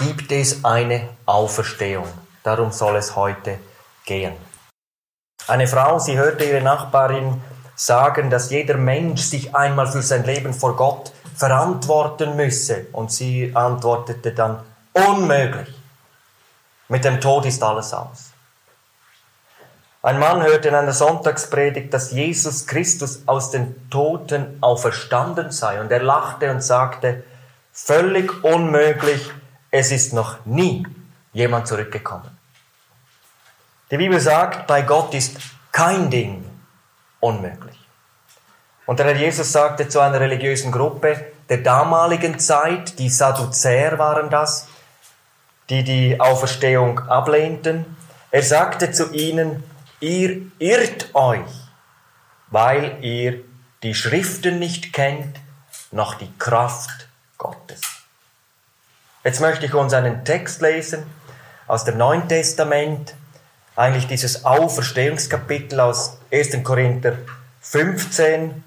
gibt es eine Auferstehung. Darum soll es heute gehen. Eine Frau, sie hörte ihre Nachbarin sagen, dass jeder Mensch sich einmal für sein Leben vor Gott verantworten müsse. Und sie antwortete dann, unmöglich. Mit dem Tod ist alles aus. Ein Mann hörte in einer Sonntagspredigt, dass Jesus Christus aus den Toten auferstanden sei. Und er lachte und sagte, völlig unmöglich, es ist noch nie jemand zurückgekommen. Die Bibel sagt, bei Gott ist kein Ding unmöglich. Und der Herr Jesus sagte zu einer religiösen Gruppe der damaligen Zeit, die Sadduzäer waren das, die die Auferstehung ablehnten, er sagte zu ihnen, ihr irrt euch, weil ihr die Schriften nicht kennt, noch die Kraft Gottes. Jetzt möchte ich uns einen Text lesen aus dem Neuen Testament, eigentlich dieses Auferstehungskapitel aus 1. Korinther 15,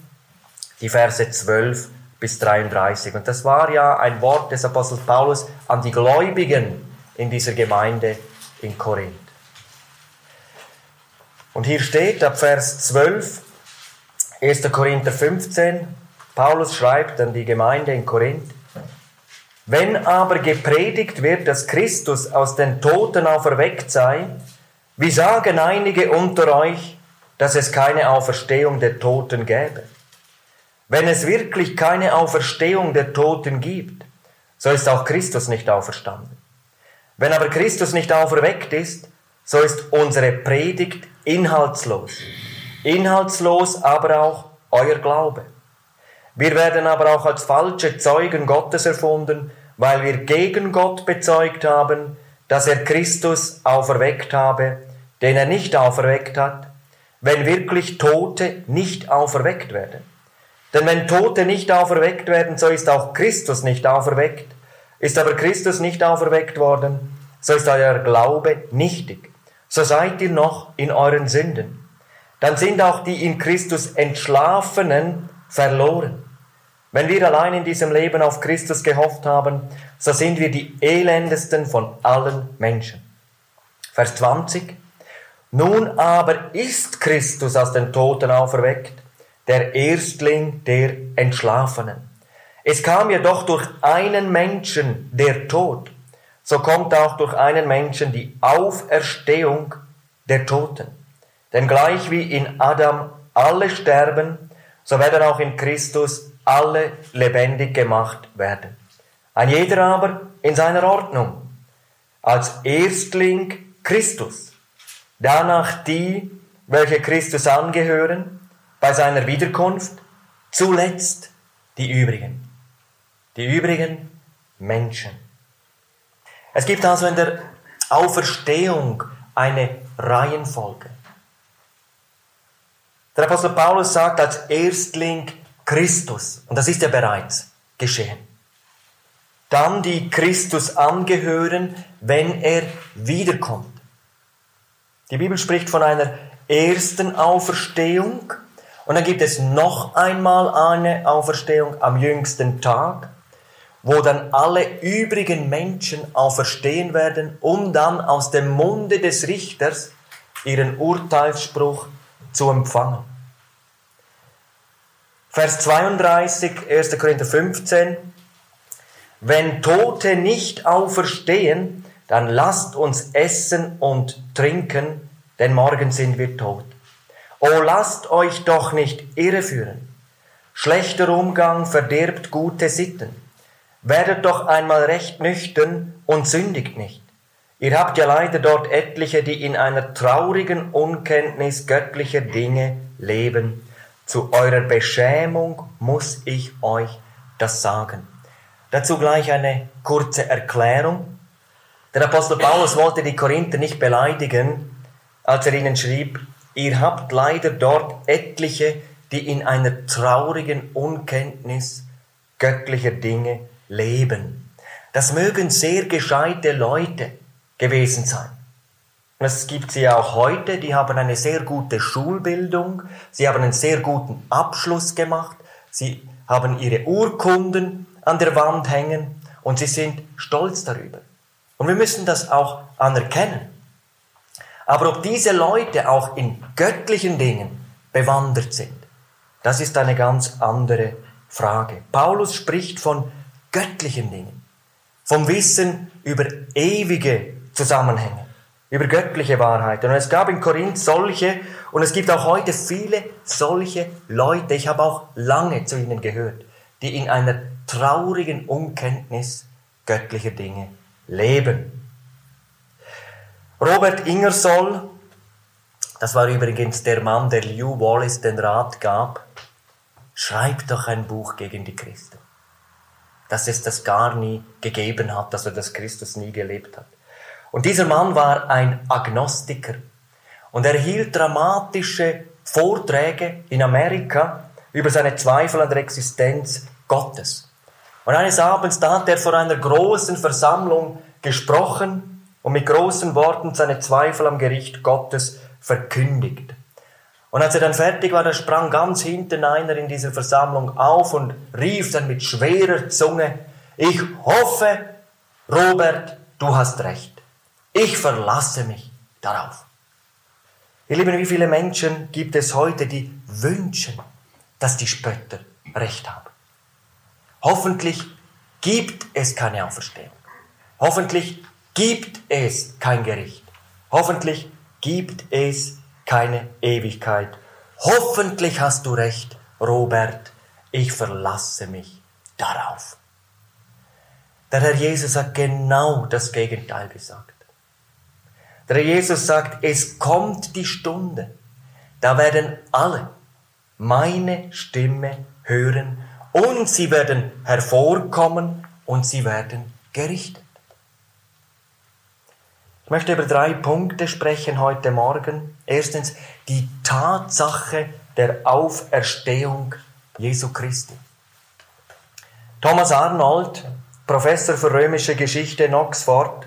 die Verse 12 bis 33. Und das war ja ein Wort des Apostels Paulus an die Gläubigen in dieser Gemeinde in Korinth. Und hier steht ab Vers 12, 1. Korinther 15, Paulus schreibt an die Gemeinde in Korinth, wenn aber gepredigt wird, dass Christus aus den Toten auferweckt sei, wie sagen einige unter euch, dass es keine Auferstehung der Toten gäbe? Wenn es wirklich keine Auferstehung der Toten gibt, so ist auch Christus nicht auferstanden. Wenn aber Christus nicht auferweckt ist, so ist unsere Predigt inhaltslos. Inhaltslos aber auch euer Glaube. Wir werden aber auch als falsche Zeugen Gottes erfunden, weil wir gegen Gott bezeugt haben, dass er Christus auferweckt habe, den er nicht auferweckt hat, wenn wirklich Tote nicht auferweckt werden. Denn wenn Tote nicht auferweckt werden, so ist auch Christus nicht auferweckt. Ist aber Christus nicht auferweckt worden, so ist euer Glaube nichtig. So seid ihr noch in euren Sünden. Dann sind auch die in Christus Entschlafenen verloren. Wenn wir allein in diesem Leben auf Christus gehofft haben, so sind wir die elendesten von allen Menschen. Vers 20. Nun aber ist Christus aus den Toten auferweckt, der Erstling der Entschlafenen. Es kam jedoch durch einen Menschen der Tod, so kommt auch durch einen Menschen die Auferstehung der Toten. Denn gleich wie in Adam alle sterben, so werden auch in Christus alle lebendig gemacht werden. Ein jeder aber in seiner Ordnung. Als Erstling Christus, danach die, welche Christus angehören, bei seiner Wiederkunft, zuletzt die übrigen. Die übrigen Menschen. Es gibt also in der Auferstehung eine Reihenfolge. Der Apostel Paulus sagt als Erstling Christus, und das ist ja bereits geschehen. Dann die Christus angehören, wenn er wiederkommt. Die Bibel spricht von einer ersten Auferstehung und dann gibt es noch einmal eine Auferstehung am jüngsten Tag, wo dann alle übrigen Menschen auferstehen werden, um dann aus dem Munde des Richters ihren Urteilsspruch zu empfangen. Vers 32, 1. Korinther 15. Wenn Tote nicht auferstehen, dann lasst uns essen und trinken, denn morgen sind wir tot. O lasst euch doch nicht irreführen. Schlechter Umgang verdirbt gute Sitten. Werdet doch einmal recht nüchtern und sündigt nicht. Ihr habt ja leider dort etliche, die in einer traurigen Unkenntnis göttlicher Dinge leben. Zu eurer Beschämung muss ich euch das sagen. Dazu gleich eine kurze Erklärung. Der Apostel Paulus wollte die Korinther nicht beleidigen, als er ihnen schrieb, Ihr habt leider dort etliche, die in einer traurigen Unkenntnis göttlicher Dinge leben. Das mögen sehr gescheite Leute gewesen sein. Es gibt sie auch heute, die haben eine sehr gute Schulbildung, sie haben einen sehr guten Abschluss gemacht, sie haben ihre Urkunden an der Wand hängen und sie sind stolz darüber. Und wir müssen das auch anerkennen. Aber ob diese Leute auch in göttlichen Dingen bewandert sind, das ist eine ganz andere Frage. Paulus spricht von göttlichen Dingen, vom Wissen über ewige Zusammenhänge, über göttliche Wahrheiten. Und es gab in Korinth solche, und es gibt auch heute viele solche Leute, ich habe auch lange zu ihnen gehört, die in einer traurigen Unkenntnis göttlicher Dinge leben. Robert Ingersoll, das war übrigens der Mann, der Lew Wallace den Rat gab, schreib doch ein Buch gegen die Christen. Dass es das gar nie gegeben hat, dass er das Christus nie gelebt hat. Und dieser Mann war ein Agnostiker und er hielt dramatische Vorträge in Amerika über seine Zweifel an der Existenz Gottes. Und eines Abends, da hat er vor einer großen Versammlung gesprochen und mit großen Worten seine Zweifel am Gericht Gottes verkündigt. Und als er dann fertig war, da sprang ganz hinten einer in dieser Versammlung auf und rief dann mit schwerer Zunge, ich hoffe, Robert, du hast recht. Ich verlasse mich darauf. Ihr Lieben, wie viele Menschen gibt es heute, die wünschen, dass die Spötter recht haben? Hoffentlich gibt es keine Auferstehung. Hoffentlich gibt es kein Gericht. Hoffentlich gibt es keine Ewigkeit. Hoffentlich hast du recht, Robert. Ich verlasse mich darauf. Der Herr Jesus hat genau das Gegenteil gesagt. Der Jesus sagt, es kommt die Stunde, da werden alle meine Stimme hören und sie werden hervorkommen und sie werden gerichtet. Ich möchte über drei Punkte sprechen heute Morgen. Erstens die Tatsache der Auferstehung Jesu Christi. Thomas Arnold, Professor für römische Geschichte in Oxford,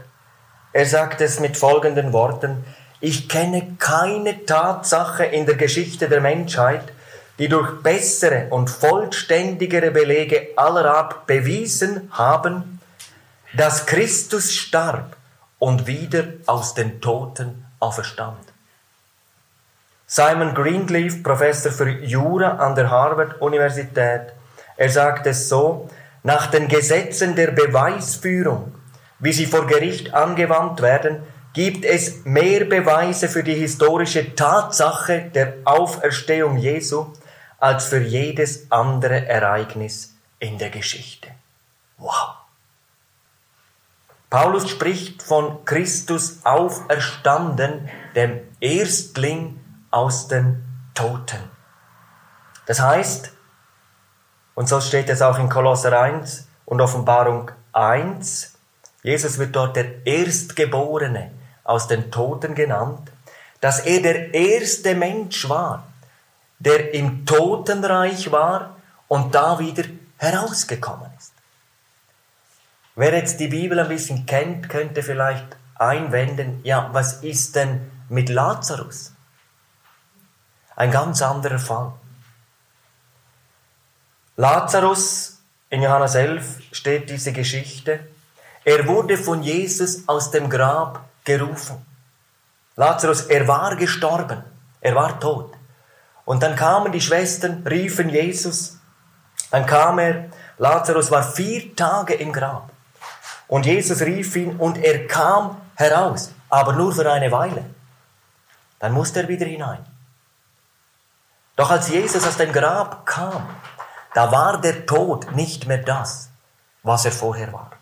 er sagt es mit folgenden Worten, ich kenne keine Tatsache in der Geschichte der Menschheit, die durch bessere und vollständigere Belege aller Art bewiesen haben, dass Christus starb und wieder aus den Toten auferstand. Simon Greenleaf, Professor für Jura an der Harvard-Universität, er sagt es so, nach den Gesetzen der Beweisführung, wie sie vor Gericht angewandt werden, gibt es mehr Beweise für die historische Tatsache der Auferstehung Jesu als für jedes andere Ereignis in der Geschichte. Wow! Paulus spricht von Christus auferstanden, dem Erstling aus den Toten. Das heißt, und so steht es auch in Kolosser 1 und Offenbarung 1, Jesus wird dort der Erstgeborene aus den Toten genannt, dass er der erste Mensch war, der im Totenreich war und da wieder herausgekommen ist. Wer jetzt die Bibel ein bisschen kennt, könnte vielleicht einwenden, ja, was ist denn mit Lazarus? Ein ganz anderer Fall. Lazarus, in Johannes 11 steht diese Geschichte, er wurde von Jesus aus dem Grab gerufen. Lazarus, er war gestorben, er war tot. Und dann kamen die Schwestern, riefen Jesus. Dann kam er. Lazarus war vier Tage im Grab. Und Jesus rief ihn und er kam heraus, aber nur für eine Weile. Dann musste er wieder hinein. Doch als Jesus aus dem Grab kam, da war der Tod nicht mehr das, was er vorher war.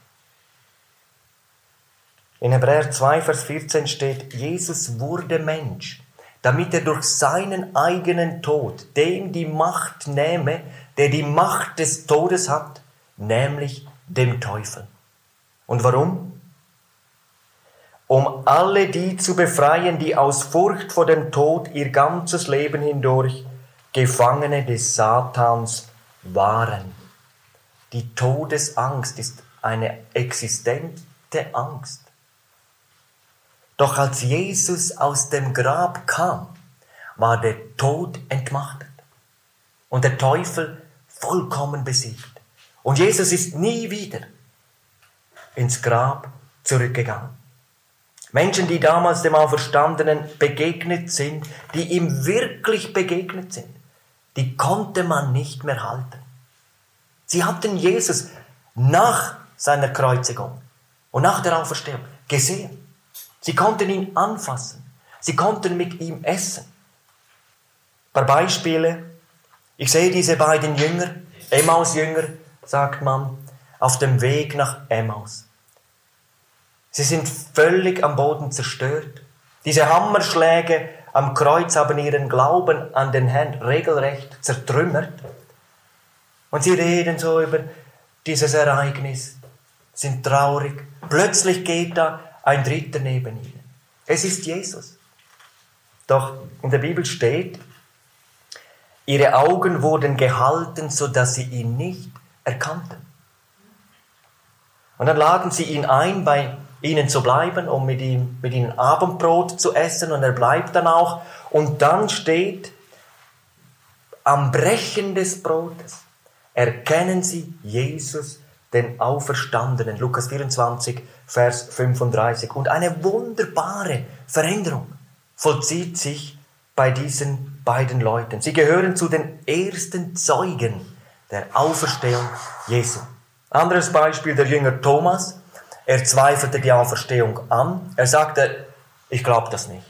In Hebräer 2, Vers 14 steht, Jesus wurde Mensch damit er durch seinen eigenen Tod dem die Macht nehme, der die Macht des Todes hat, nämlich dem Teufel. Und warum? Um alle die zu befreien, die aus Furcht vor dem Tod ihr ganzes Leben hindurch Gefangene des Satans waren. Die Todesangst ist eine existente Angst. Doch als Jesus aus dem Grab kam, war der Tod entmachtet und der Teufel vollkommen besiegt. Und Jesus ist nie wieder ins Grab zurückgegangen. Menschen, die damals dem Auferstandenen begegnet sind, die ihm wirklich begegnet sind, die konnte man nicht mehr halten. Sie hatten Jesus nach seiner Kreuzigung und nach der Auferstehung gesehen. Sie konnten ihn anfassen. Sie konnten mit ihm essen. Ein paar Beispiele. Ich sehe diese beiden Jünger, Emmaus-Jünger, sagt man, auf dem Weg nach Emmaus. Sie sind völlig am Boden zerstört. Diese Hammerschläge am Kreuz haben ihren Glauben an den Herrn regelrecht zertrümmert. Und sie reden so über dieses Ereignis, sind traurig. Plötzlich geht da ein Dritter neben ihnen. Es ist Jesus. Doch in der Bibel steht, ihre Augen wurden gehalten, so dass sie ihn nicht erkannten. Und dann laden sie ihn ein, bei ihnen zu bleiben, um mit ihm, mit ihnen Abendbrot zu essen, und er bleibt dann auch. Und dann steht, am Brechen des Brotes erkennen sie Jesus, den Auferstandenen. Lukas 24, Vers 35. Und eine wunderbare Veränderung vollzieht sich bei diesen beiden Leuten. Sie gehören zu den ersten Zeugen der Auferstehung Jesu. Anderes Beispiel der Jünger Thomas. Er zweifelte die Auferstehung an. Er sagte, ich glaube das nicht.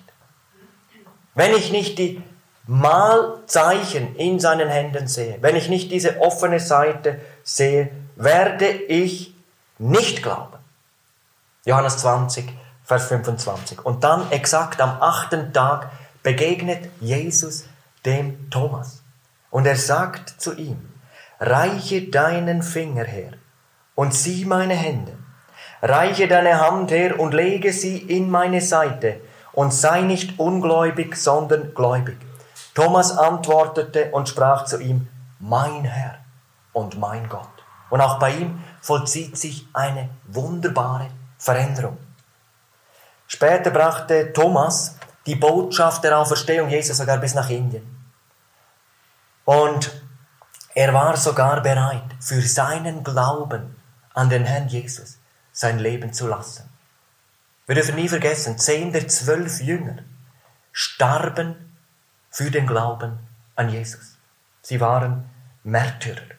Wenn ich nicht die Malzeichen in seinen Händen sehe, wenn ich nicht diese offene Seite sehe, werde ich nicht glauben. Johannes 20, Vers 25. Und dann exakt am achten Tag begegnet Jesus dem Thomas. Und er sagt zu ihm, reiche deinen Finger her und sieh meine Hände. Reiche deine Hand her und lege sie in meine Seite und sei nicht ungläubig, sondern gläubig. Thomas antwortete und sprach zu ihm, mein Herr und mein Gott. Und auch bei ihm vollzieht sich eine wunderbare Veränderung. Später brachte Thomas die Botschaft der Auferstehung Jesus sogar bis nach Indien. Und er war sogar bereit, für seinen Glauben an den Herrn Jesus sein Leben zu lassen. Wir dürfen nie vergessen, zehn der zwölf Jünger starben für den Glauben an Jesus. Sie waren Märtyrer.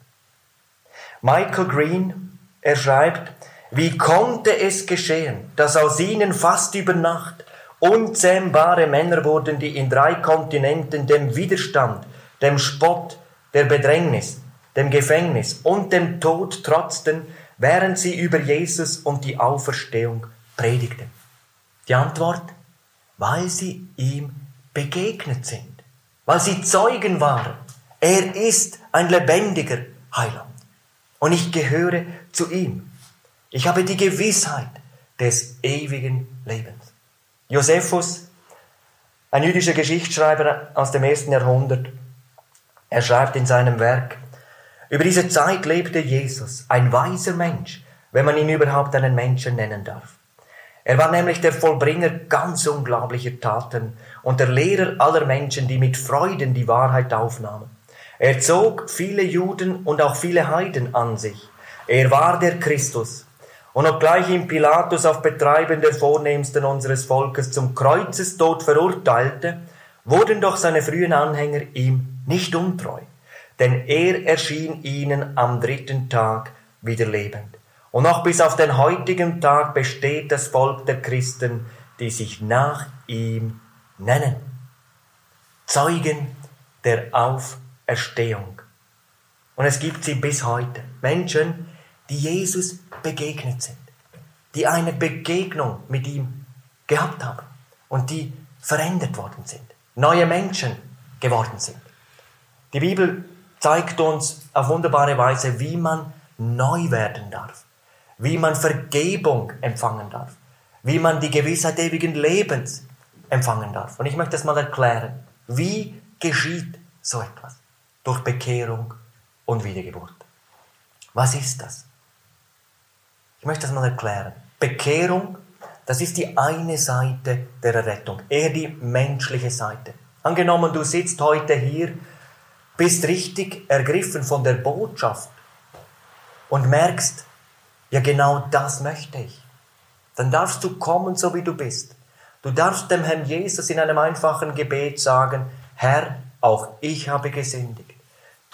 Michael Green, er schreibt, wie konnte es geschehen, dass aus ihnen fast über Nacht unzähmbare Männer wurden, die in drei Kontinenten dem Widerstand, dem Spott, der Bedrängnis, dem Gefängnis und dem Tod trotzten, während sie über Jesus und die Auferstehung predigten? Die Antwort, weil sie ihm begegnet sind, weil sie Zeugen waren. Er ist ein lebendiger Heiland und ich gehöre zu ihm. Ich habe die Gewissheit des ewigen Lebens. Josephus, ein jüdischer Geschichtsschreiber aus dem ersten Jahrhundert, er schreibt in seinem Werk, über diese Zeit lebte Jesus, ein weiser Mensch, wenn man ihn überhaupt einen Menschen nennen darf. Er war nämlich der Vollbringer ganz unglaublicher Taten und der Lehrer aller Menschen, die mit Freuden die Wahrheit aufnahmen. Er zog viele Juden und auch viele Heiden an sich. Er war der Christus. Und obgleich ihn Pilatus auf Betreiben der Vornehmsten unseres Volkes zum Kreuzestod verurteilte, wurden doch seine frühen Anhänger ihm nicht untreu denn er erschien ihnen am dritten Tag wieder lebend. Und noch bis auf den heutigen Tag besteht das Volk der Christen, die sich nach ihm nennen. Zeugen der Auferstehung. Und es gibt sie bis heute. Menschen, die Jesus begegnet sind, die eine Begegnung mit ihm gehabt haben und die verändert worden sind, neue Menschen geworden sind. Die Bibel zeigt uns auf wunderbare Weise, wie man neu werden darf, wie man Vergebung empfangen darf, wie man die Gewissheit ewigen Lebens empfangen darf. Und ich möchte das mal erklären. Wie geschieht so etwas? Durch Bekehrung und Wiedergeburt. Was ist das? Ich möchte das mal erklären. Bekehrung, das ist die eine Seite der Errettung, eher die menschliche Seite. Angenommen, du sitzt heute hier bist richtig ergriffen von der Botschaft und merkst, ja genau das möchte ich. dann darfst du kommen, so wie du bist. Du darfst dem Herrn Jesus in einem einfachen Gebet sagen, Herr, auch ich habe gesündigt.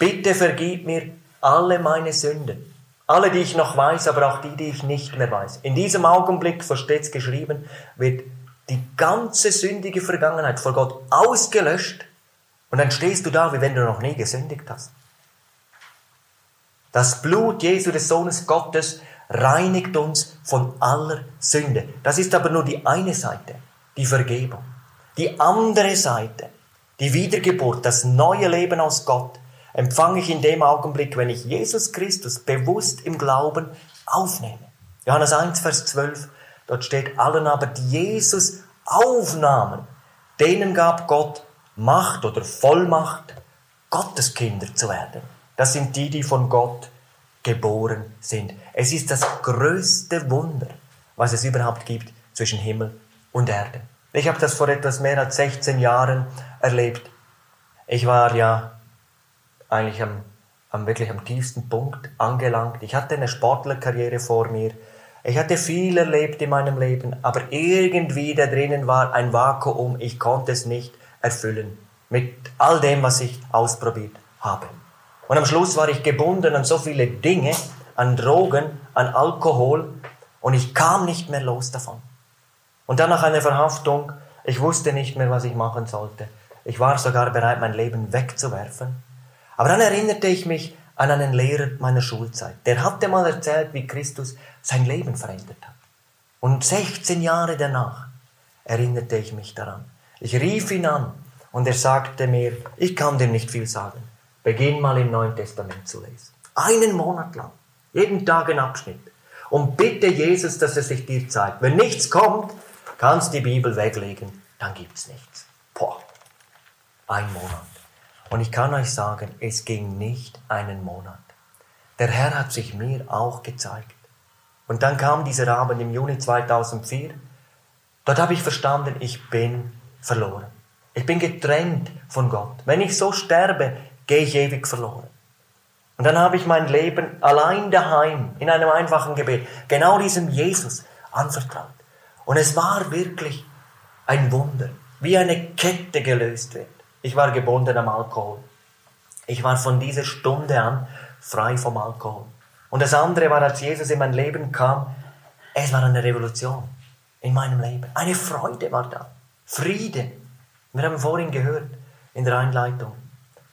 Bitte vergib mir alle meine Sünden. Alle, die ich noch weiß, aber auch die, die ich nicht mehr weiß. In diesem Augenblick, so steht es geschrieben, wird die ganze sündige Vergangenheit vor Gott ausgelöscht und dann stehst du da, wie wenn du noch nie gesündigt hast. Das Blut Jesu des Sohnes Gottes reinigt uns von aller Sünde. Das ist aber nur die eine Seite, die Vergebung. Die andere Seite, die Wiedergeburt, das neue Leben aus Gott, empfange ich in dem Augenblick, wenn ich Jesus Christus bewusst im Glauben aufnehme. Johannes 1, Vers 12, dort steht, allen aber, die Jesus aufnahmen, denen gab Gott Macht oder Vollmacht, Gottes Kinder zu werden. Das sind die, die von Gott geboren sind. Es ist das größte Wunder, was es überhaupt gibt zwischen Himmel und Erde. Ich habe das vor etwas mehr als 16 Jahren erlebt. Ich war ja eigentlich am, am wirklich am tiefsten Punkt angelangt. Ich hatte eine Sportlerkarriere vor mir. Ich hatte viel erlebt in meinem Leben, aber irgendwie da drinnen war ein Vakuum. Ich konnte es nicht erfüllen mit all dem, was ich ausprobiert habe. Und am Schluss war ich gebunden an so viele Dinge, an Drogen, an Alkohol und ich kam nicht mehr los davon. Und dann nach einer Verhaftung, ich wusste nicht mehr, was ich machen sollte. Ich war sogar bereit, mein Leben wegzuwerfen. Aber dann erinnerte ich mich an einen Lehrer meiner Schulzeit. Der hatte mal erzählt, wie Christus sein Leben verändert hat. Und 16 Jahre danach erinnerte ich mich daran. Ich rief ihn an und er sagte mir, ich kann dir nicht viel sagen. Beginn mal im Neuen Testament zu lesen. Einen Monat lang. Jeden Tag ein Abschnitt. Und bitte Jesus, dass er sich dir zeigt. Wenn nichts kommt, kannst die Bibel weglegen, dann gibt's nichts. Boah. Ein Monat. Und ich kann euch sagen, es ging nicht einen Monat. Der Herr hat sich mir auch gezeigt. Und dann kam dieser Abend im Juni 2004. Dort habe ich verstanden, ich bin verloren. Ich bin getrennt von Gott. Wenn ich so sterbe, gehe ich ewig verloren. Und dann habe ich mein Leben allein daheim, in einem einfachen Gebet, genau diesem Jesus anvertraut. Und es war wirklich ein Wunder, wie eine Kette gelöst wird. Ich war gebunden am Alkohol. Ich war von dieser Stunde an frei vom Alkohol. Und das andere war, als Jesus in mein Leben kam, es war eine Revolution in meinem Leben. Eine Freude war da. Friede. Wir haben vorhin gehört in der Einleitung.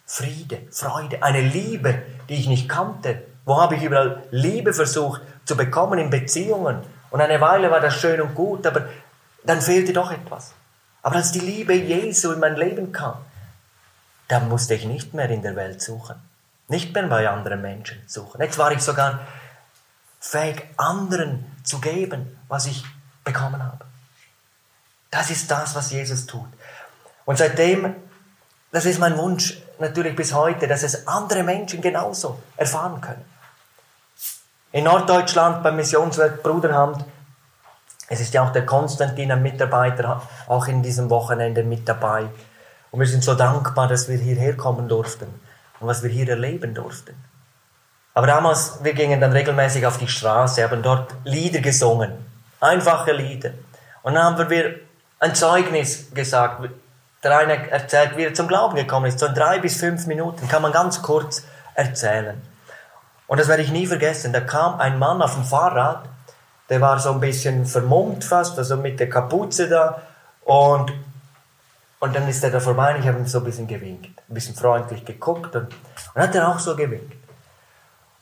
Friede, Freude, eine Liebe, die ich nicht kannte. Wo habe ich überall Liebe versucht zu bekommen in Beziehungen? Und eine Weile war das schön und gut, aber dann fehlte doch etwas. Aber als die Liebe Jesu in mein Leben kam, dann musste ich nicht mehr in der Welt suchen. Nicht mehr bei anderen Menschen suchen. Jetzt war ich sogar fähig, anderen zu geben, was ich bekommen habe. Das ist das, was Jesus tut. Und seitdem, das ist mein Wunsch natürlich bis heute, dass es andere Menschen genauso erfahren können. In Norddeutschland beim Missionswerk Bruderhand, es ist ja auch der Konstantin, ein Mitarbeiter, auch in diesem Wochenende mit dabei. Und wir sind so dankbar, dass wir hierher kommen durften und was wir hier erleben durften. Aber damals, wir gingen dann regelmäßig auf die Straße, haben dort Lieder gesungen, einfache Lieder. Und dann haben wir ein Zeugnis gesagt. Der eine erzählt, wie er zum Glauben gekommen ist. So in drei bis fünf Minuten kann man ganz kurz erzählen. Und das werde ich nie vergessen. Da kam ein Mann auf dem Fahrrad, der war so ein bisschen vermummt fast, also mit der Kapuze da. Und und dann ist er da vorbei und ich habe ihm so ein bisschen gewinkt, ein bisschen freundlich geguckt und, und hat er auch so gewinkt.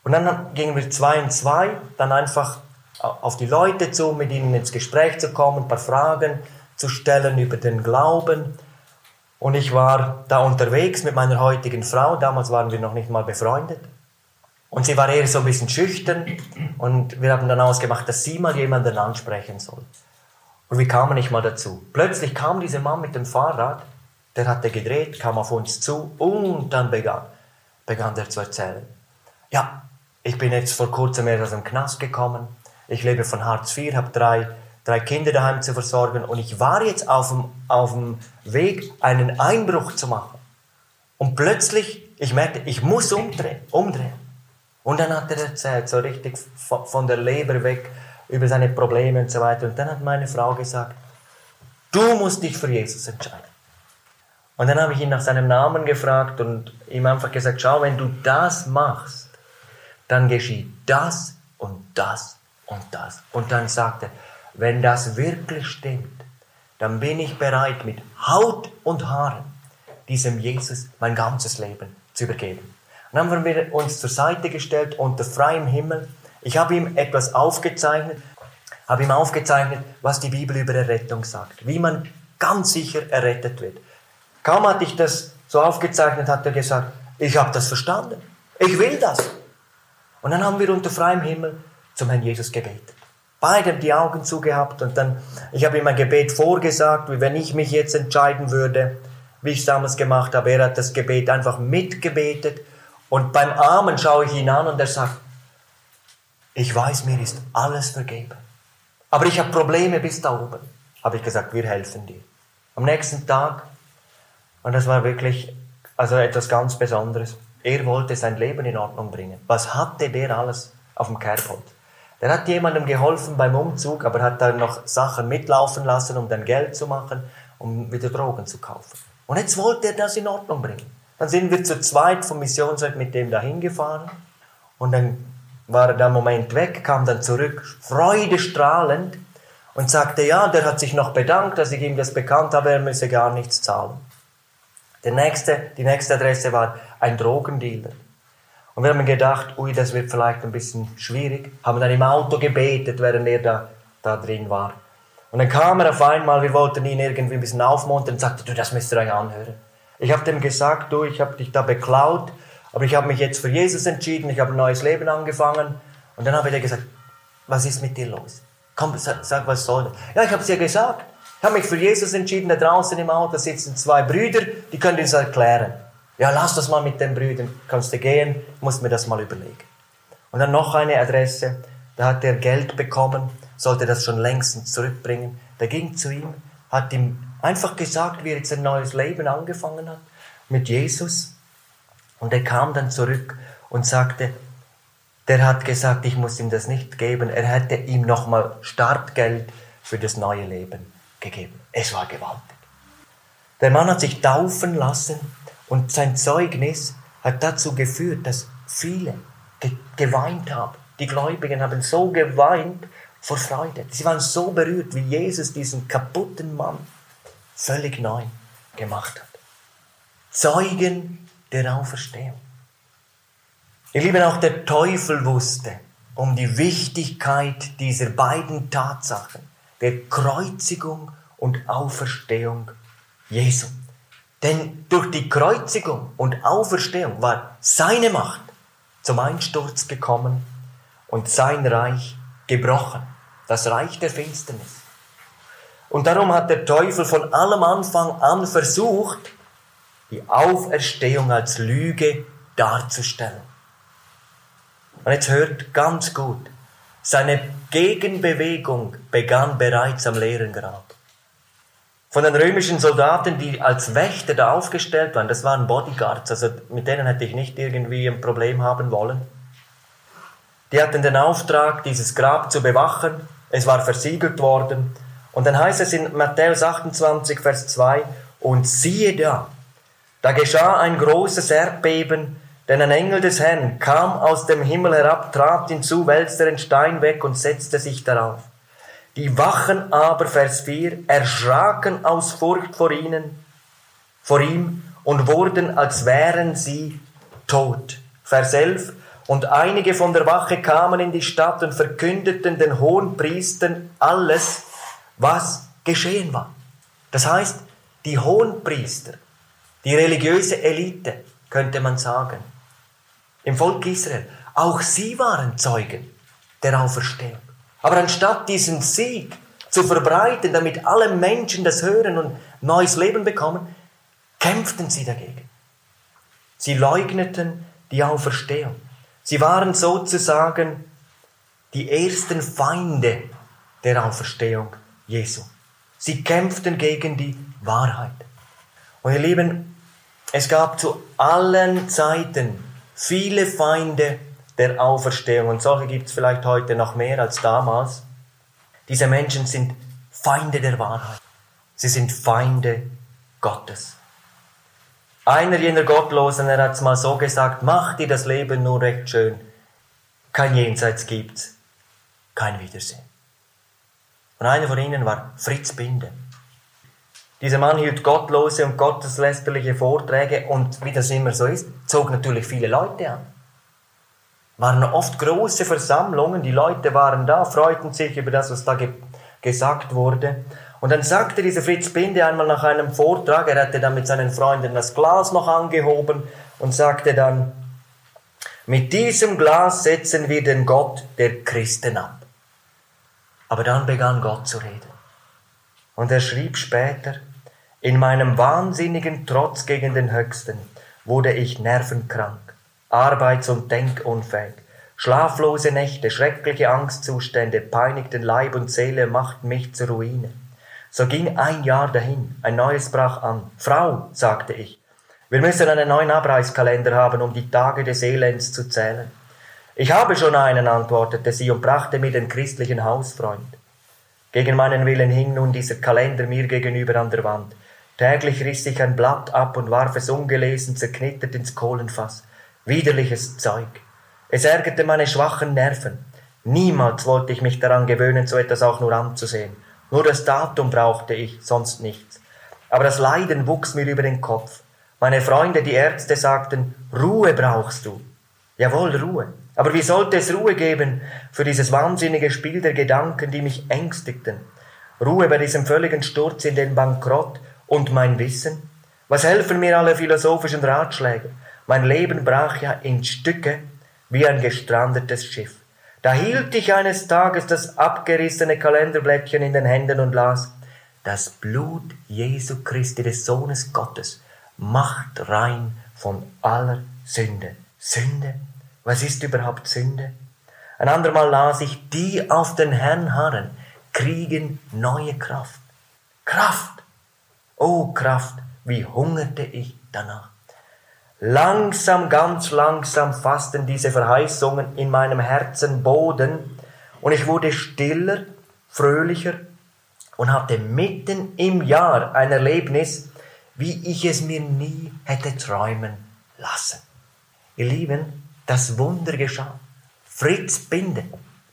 Und dann gingen wir zwei und zwei, dann einfach auf die Leute zu, mit ihnen ins Gespräch zu kommen, ein paar Fragen zu stellen über den Glauben. Und ich war da unterwegs mit meiner heutigen Frau, damals waren wir noch nicht mal befreundet. Und sie war eher so ein bisschen schüchtern und wir haben dann ausgemacht, dass sie mal jemanden ansprechen soll. Und wir kamen nicht mal dazu. Plötzlich kam dieser Mann mit dem Fahrrad, der hatte gedreht, kam auf uns zu und dann begann, begann er zu erzählen. Ja, ich bin jetzt vor kurzem erst aus dem Knast gekommen. Ich lebe von Hartz IV, habe drei, drei Kinder daheim zu versorgen und ich war jetzt auf dem, auf dem Weg, einen Einbruch zu machen. Und plötzlich, ich merkte, ich muss umdrehen, umdrehen. Und dann hat er erzählt, so richtig von der Leber weg, über seine Probleme und so weiter. Und dann hat meine Frau gesagt, du musst dich für Jesus entscheiden. Und dann habe ich ihn nach seinem Namen gefragt und ihm einfach gesagt, schau, wenn du das machst, dann geschieht das und das und das. Und dann sagte er, wenn das wirklich stimmt, dann bin ich bereit, mit Haut und Haaren diesem Jesus mein ganzes Leben zu übergeben. Dann haben wir uns zur Seite gestellt unter freiem Himmel. Ich habe ihm etwas aufgezeichnet, habe ihm aufgezeichnet, was die Bibel über Errettung sagt, wie man ganz sicher errettet wird. Kaum hatte ich das so aufgezeichnet, hat er gesagt, ich habe das verstanden, ich will das. Und dann haben wir unter freiem Himmel zum Herrn Jesus gebetet. Beide die Augen zugehabt und dann, ich habe ihm ein Gebet vorgesagt, wie wenn ich mich jetzt entscheiden würde, wie ich es damals gemacht habe. Er hat das Gebet einfach mitgebetet und beim Armen schaue ich ihn an und er sagt, ich weiß, mir ist alles vergeben. Aber ich habe Probleme bis da oben. Habe ich gesagt, wir helfen dir. Am nächsten Tag, und das war wirklich also etwas ganz Besonderes, er wollte sein Leben in Ordnung bringen. Was hatte der alles auf dem Kerbholz? Der hat jemandem geholfen beim Umzug, aber hat dann noch Sachen mitlaufen lassen, um dann Geld zu machen, um wieder Drogen zu kaufen. Und jetzt wollte er das in Ordnung bringen. Dann sind wir zu zweit vom Missionswerk mit dem dahin gefahren und dann war er da einen Moment weg, kam dann zurück, freudestrahlend und sagte, ja, der hat sich noch bedankt, dass ich ihm das bekannt habe, er müsse gar nichts zahlen. Der nächste, die nächste Adresse war ein Drogendealer. Und wir haben gedacht, ui, das wird vielleicht ein bisschen schwierig, haben dann im Auto gebetet, während er da, da drin war. Und dann kam er auf einmal, wir wollten ihn irgendwie ein bisschen aufmuntern und sagte, du, das müsst ihr euch anhören. Ich habe dem gesagt, du, ich habe dich da beklaut, aber ich habe mich jetzt für Jesus entschieden, ich habe ein neues Leben angefangen. Und dann habe ich dir gesagt, was ist mit dir los? Komm, sag, sag was soll das? Ja, ich habe es dir gesagt. Ich habe mich für Jesus entschieden, da draußen im Auto sitzen zwei Brüder, die können das erklären. Ja, lass das mal mit den Brüdern, kannst du gehen, musst mir das mal überlegen. Und dann noch eine Adresse, da hat er Geld bekommen, sollte das schon längst zurückbringen. Der ging zu ihm, hat ihm einfach gesagt, wie er jetzt ein neues Leben angefangen hat mit Jesus. Und er kam dann zurück und sagte, der hat gesagt, ich muss ihm das nicht geben. Er hätte ihm nochmal Startgeld für das neue Leben gegeben. Es war gewaltig. Der Mann hat sich taufen lassen und sein Zeugnis hat dazu geführt, dass viele ge geweint haben. Die Gläubigen haben so geweint vor Freude. Sie waren so berührt, wie Jesus diesen kaputten Mann völlig neu gemacht hat. Zeugen der Auferstehung. Ihr Lieben, auch der Teufel wusste um die Wichtigkeit dieser beiden Tatsachen, der Kreuzigung und Auferstehung Jesu. Denn durch die Kreuzigung und Auferstehung war seine Macht zum Einsturz gekommen und sein Reich gebrochen, das Reich der Finsternis. Und darum hat der Teufel von allem Anfang an versucht, die Auferstehung als Lüge darzustellen. Und jetzt hört ganz gut, seine Gegenbewegung begann bereits am leeren Grab. Von den römischen Soldaten, die als Wächter da aufgestellt waren, das waren Bodyguards, also mit denen hätte ich nicht irgendwie ein Problem haben wollen. Die hatten den Auftrag, dieses Grab zu bewachen. Es war versiegelt worden. Und dann heißt es in Matthäus 28, Vers 2, und siehe da, da geschah ein großes Erdbeben, denn ein Engel des Herrn kam aus dem Himmel herab, trat hinzu, wälzte den Stein weg und setzte sich darauf. Die Wachen aber, Vers 4, erschraken aus Furcht vor ihnen, vor ihm und wurden, als wären sie tot. Vers 11, und einige von der Wache kamen in die Stadt und verkündeten den hohen Priestern alles, was geschehen war. Das heißt, die hohen Priester, die religiöse Elite, könnte man sagen, im Volk Israel, auch sie waren Zeugen der Auferstehung. Aber anstatt diesen Sieg zu verbreiten, damit alle Menschen das hören und neues Leben bekommen, kämpften sie dagegen. Sie leugneten die Auferstehung. Sie waren sozusagen die ersten Feinde der Auferstehung Jesu. Sie kämpften gegen die Wahrheit. Und ihr Lieben, es gab zu allen Zeiten viele Feinde der Auferstehung. Und solche gibt es vielleicht heute noch mehr als damals. Diese Menschen sind Feinde der Wahrheit. Sie sind Feinde Gottes. Einer jener Gottlosen, er hat es mal so gesagt, mach dir das Leben nur recht schön. Kein Jenseits gibt's, kein Wiedersehen. Und einer von ihnen war Fritz Binde. Dieser Mann hielt gottlose und gotteslästerliche Vorträge und wie das immer so ist, zog natürlich viele Leute an. Waren oft große Versammlungen, die Leute waren da, freuten sich über das, was da ge gesagt wurde. Und dann sagte dieser Fritz Binde einmal nach einem Vortrag, er hatte dann mit seinen Freunden das Glas noch angehoben und sagte dann, mit diesem Glas setzen wir den Gott der Christen ab. Aber dann begann Gott zu reden. Und er schrieb später, in meinem wahnsinnigen Trotz gegen den Höchsten wurde ich nervenkrank, arbeits- und denkunfähig. Schlaflose Nächte, schreckliche Angstzustände peinigten Leib und Seele, machten mich zur Ruine. So ging ein Jahr dahin, ein neues brach an. Frau, sagte ich, wir müssen einen neuen Abreißkalender haben, um die Tage des Elends zu zählen. Ich habe schon einen, antwortete sie und brachte mir den christlichen Hausfreund. Gegen meinen Willen hing nun dieser Kalender mir gegenüber an der Wand. Täglich riss ich ein Blatt ab und warf es ungelesen zerknittert ins Kohlenfass. Widerliches Zeug. Es ärgerte meine schwachen Nerven. Niemals wollte ich mich daran gewöhnen, so etwas auch nur anzusehen. Nur das Datum brauchte ich, sonst nichts. Aber das Leiden wuchs mir über den Kopf. Meine Freunde, die Ärzte, sagten, Ruhe brauchst du. Jawohl, Ruhe. Aber wie sollte es Ruhe geben für dieses wahnsinnige Spiel der Gedanken, die mich ängstigten? Ruhe bei diesem völligen Sturz in den Bankrott und mein Wissen? Was helfen mir alle philosophischen Ratschläge? Mein Leben brach ja in Stücke wie ein gestrandetes Schiff. Da hielt ich eines Tages das abgerissene Kalenderblättchen in den Händen und las, das Blut Jesu Christi, des Sohnes Gottes, macht rein von aller Sünde. Sünde? Was ist überhaupt Sünde? Ein andermal las ich, die auf den Herrn harren, kriegen neue Kraft. Kraft! Oh Kraft, wie hungerte ich danach. Langsam, ganz langsam fassten diese Verheißungen in meinem Herzen Boden und ich wurde stiller, fröhlicher und hatte mitten im Jahr ein Erlebnis, wie ich es mir nie hätte träumen lassen. Ihr Lieben, das Wunder geschah. Fritz Binde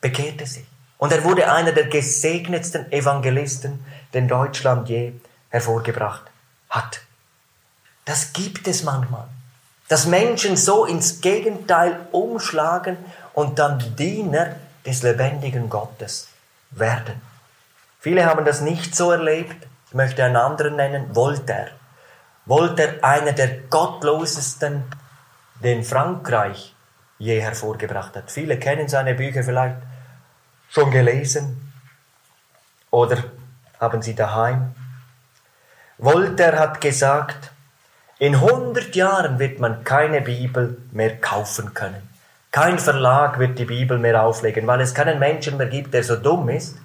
bekehrte sich. Und er wurde einer der gesegnetsten Evangelisten, den Deutschland je hervorgebracht hat. Das gibt es manchmal. Dass Menschen so ins Gegenteil umschlagen und dann Diener des lebendigen Gottes werden. Viele haben das nicht so erlebt. Ich möchte einen anderen nennen, Voltaire. Voltaire, einer der gottlosesten, den Frankreich je hervorgebracht hat. Viele kennen seine Bücher vielleicht schon gelesen oder haben sie daheim. Voltaire hat gesagt, in 100 Jahren wird man keine Bibel mehr kaufen können. Kein Verlag wird die Bibel mehr auflegen, weil es keinen Menschen mehr gibt, der so dumm ist,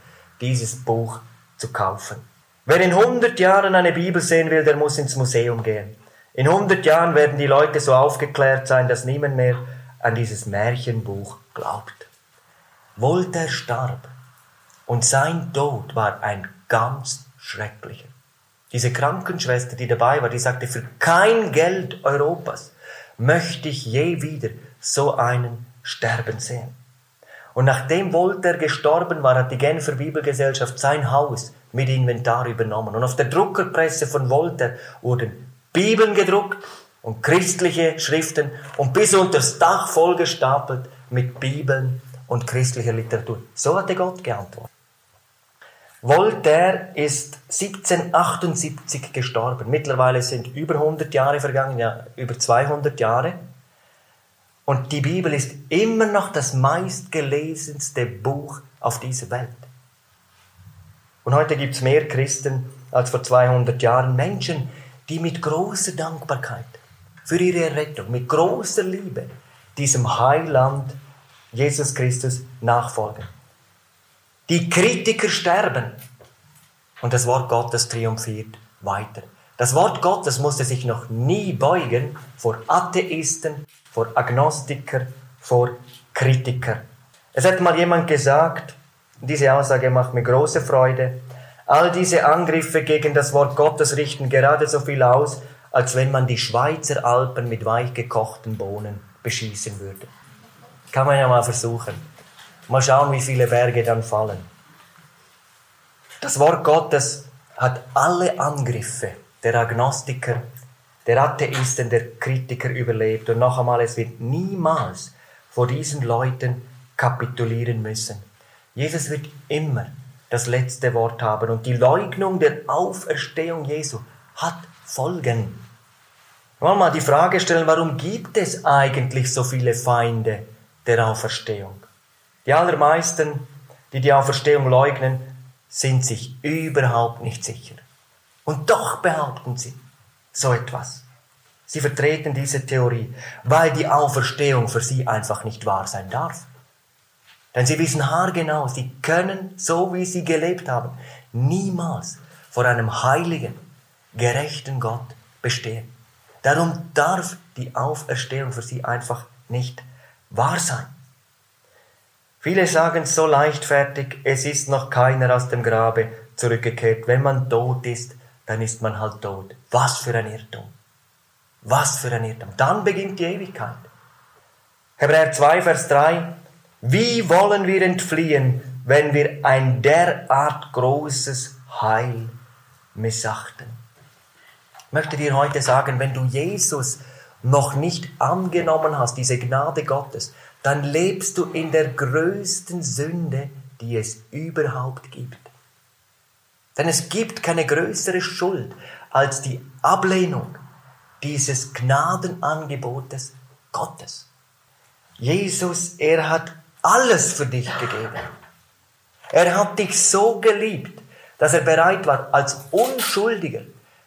dieses Buch zu kaufen. Wer in 100 Jahren eine Bibel sehen will, der muss ins Museum gehen. In 100 Jahren werden die Leute so aufgeklärt sein, dass niemand mehr an dieses Märchenbuch glaubt. Voltaire starb und sein Tod war ein ganz schrecklicher. Diese Krankenschwester, die dabei war, die sagte, für kein Geld Europas möchte ich je wieder so einen sterben sehen. Und nachdem Voltaire gestorben war, hat die Genfer Bibelgesellschaft sein Haus mit Inventar übernommen. Und auf der Druckerpresse von Voltaire wurden Bibeln gedruckt und christliche Schriften und bis unter das Dach vollgestapelt mit Bibeln und christlicher Literatur. So hatte Gott geantwortet. Voltaire ist 1778 gestorben. Mittlerweile sind über 100 Jahre vergangen, ja, über 200 Jahre. Und die Bibel ist immer noch das meistgelesenste Buch auf dieser Welt. Und heute gibt es mehr Christen als vor 200 Jahren. Menschen, die mit großer Dankbarkeit für ihre Errettung, mit großer Liebe diesem Heiland Jesus Christus nachfolgen. Die Kritiker sterben und das Wort Gottes triumphiert weiter. Das Wort Gottes musste sich noch nie beugen vor Atheisten, vor Agnostiker, vor Kritiker. Es hat mal jemand gesagt, diese Aussage macht mir große Freude, all diese Angriffe gegen das Wort Gottes richten gerade so viel aus, als wenn man die Schweizer Alpen mit weich gekochten Bohnen beschießen würde. Kann man ja mal versuchen. Mal schauen, wie viele Berge dann fallen. Das Wort Gottes hat alle Angriffe der Agnostiker, der Atheisten, der Kritiker überlebt. Und noch einmal, es wird niemals vor diesen Leuten kapitulieren müssen. Jesus wird immer das letzte Wort haben und die Leugnung der Auferstehung Jesu hat Folgen. Wollen wir mal die Frage stellen, warum gibt es eigentlich so viele Feinde der Auferstehung? Die allermeisten, die die Auferstehung leugnen, sind sich überhaupt nicht sicher. Und doch behaupten sie so etwas. Sie vertreten diese Theorie, weil die Auferstehung für sie einfach nicht wahr sein darf. Denn sie wissen haargenau, sie können, so wie sie gelebt haben, niemals vor einem heiligen, gerechten Gott bestehen. Darum darf die Auferstehung für sie einfach nicht wahr sein. Viele sagen so leichtfertig, es ist noch keiner aus dem Grabe zurückgekehrt. Wenn man tot ist, dann ist man halt tot. Was für ein Irrtum. Was für ein Irrtum. Dann beginnt die Ewigkeit. Hebräer 2, Vers 3. Wie wollen wir entfliehen, wenn wir ein derart großes Heil missachten? Ich möchte dir heute sagen, wenn du Jesus noch nicht angenommen hast, diese Gnade Gottes, dann lebst du in der größten Sünde, die es überhaupt gibt. Denn es gibt keine größere Schuld als die Ablehnung dieses Gnadenangebotes Gottes. Jesus, er hat alles für dich gegeben. Er hat dich so geliebt, dass er bereit war, als Unschuldiger